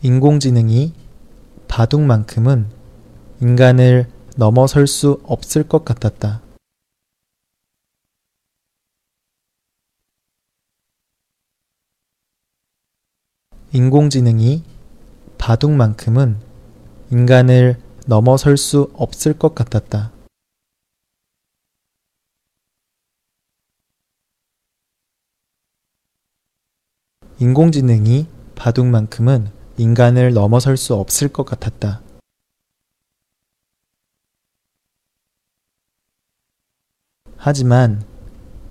인공지능이 바둑만큼은 인간을 넘어설 수 없을 것 같았다. 인공지능이 바둑만큼은 인간을 넘어설 수 없을 것 같았다. 인공지능이 바둑만큼은 인간을 넘어설 수 없을 것 같았다. 하지만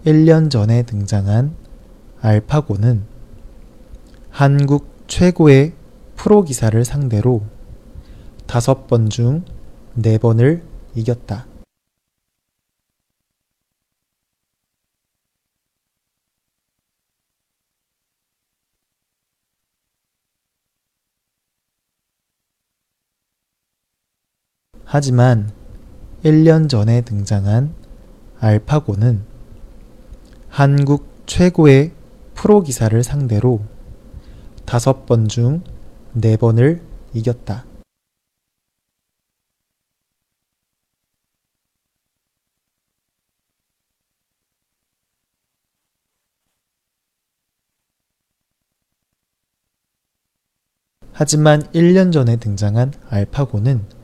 1년 전에 등장한 알파고는 한국 최고의 프로 기사를 상대로 다섯 번 중 네 번을 이겼다. 하지만 1년 전에 등장한 알파고는 한국 최고의 프로 기사를 상대로 다섯 번중네 번을 이겼다. 하지만 1년 전에 등장한 알파고는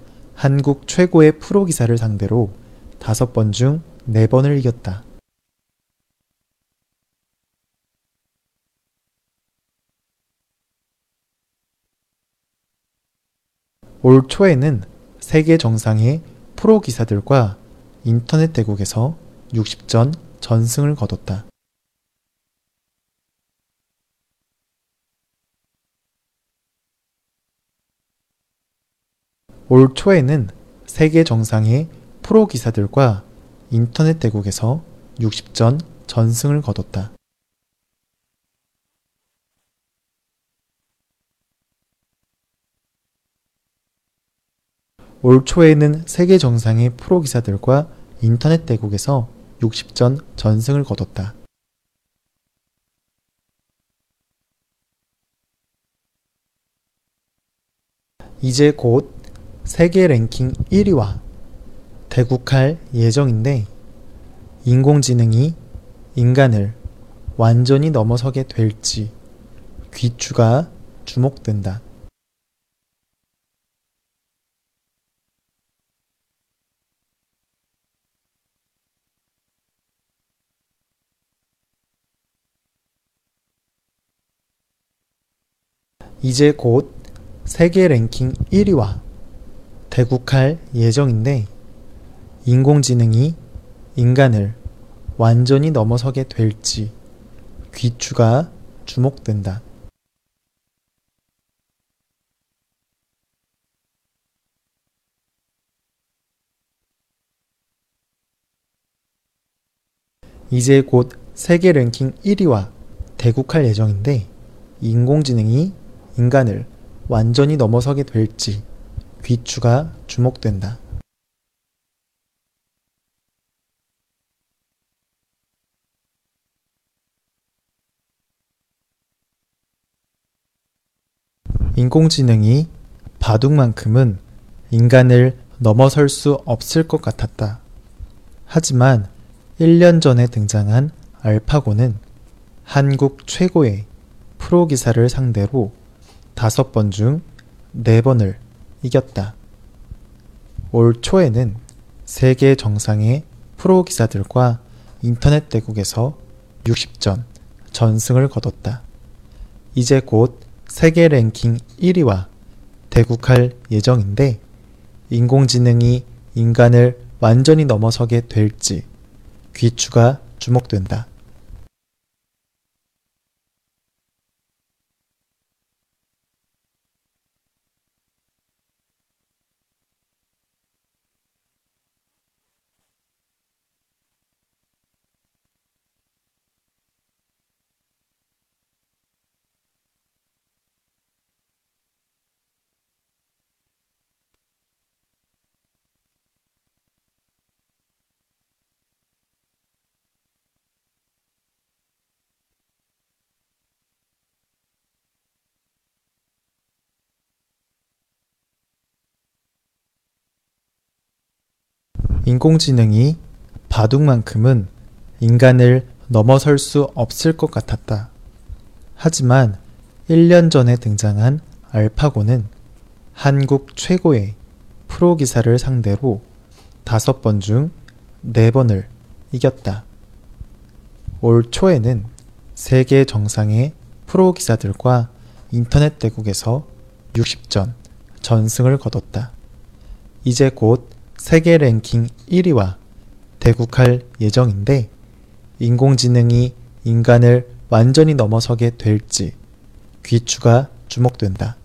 한국 최고의 프로 기사를 상대로 다섯 번중네 번을 이겼다. 올 초에는 세계 정상의 프로 기사들과 인터넷 대국에서 60전 전승을 거뒀다. 올 초에는 세계 정상의 프로 기사들과 인터넷 대국에서 60전 전승을 거뒀다. 올 초에는 세계 정상의 프로 기사들과 인터넷 대국에서 60전 전승을 거뒀다. 이제 곧 세계 랭킹 1위와 대국할 예정인데 인공지능이 인간을 완전히 넘어서게 될지 귀추가 주목된다. 이제 곧 세계 랭킹 1위와 대국할 예정인데 인공지능이 인간을 완전히 넘어서게 될지 귀추가 주목된다. 이제 곧 세계 랭킹 1위와 대국할 예정인데 인공지능이 인간을 완전히 넘어서게 될지 귀추가 주목된다. 인공지능이 바둑만큼은 인간을 넘어설 수 없을 것 같았다. 하지만 1년 전에 등장한 알파고는 한국 최고의 프로 기사를 상대로 다섯 번 중 네 번을 이겼다. 올 초에는 세계 정상의 프로 기사들과 인터넷 대국에서 60전 전승을 거뒀다. 이제 곧 세계 랭킹 1위와 대국할 예정인데 인공지능이 인간을 완전히 넘어서게 될지 귀추가 주목된다. 인공지능이 바둑만큼은 인간을 넘어설 수 없을 것 같았다. 하지만 1년 전에 등장한 알파고는 한국 최고의 프로 기사를 상대로 5번 중 4번을 이겼다. 올 초에는 세계 정상의 프로 기사들과 인터넷 대국에서 60전 전승을 거뒀다. 이제 곧 세계 랭킹 1위와 대국할 예정인데 인공지능이 인간을 완전히 넘어서게 될지 귀추가 주목된다.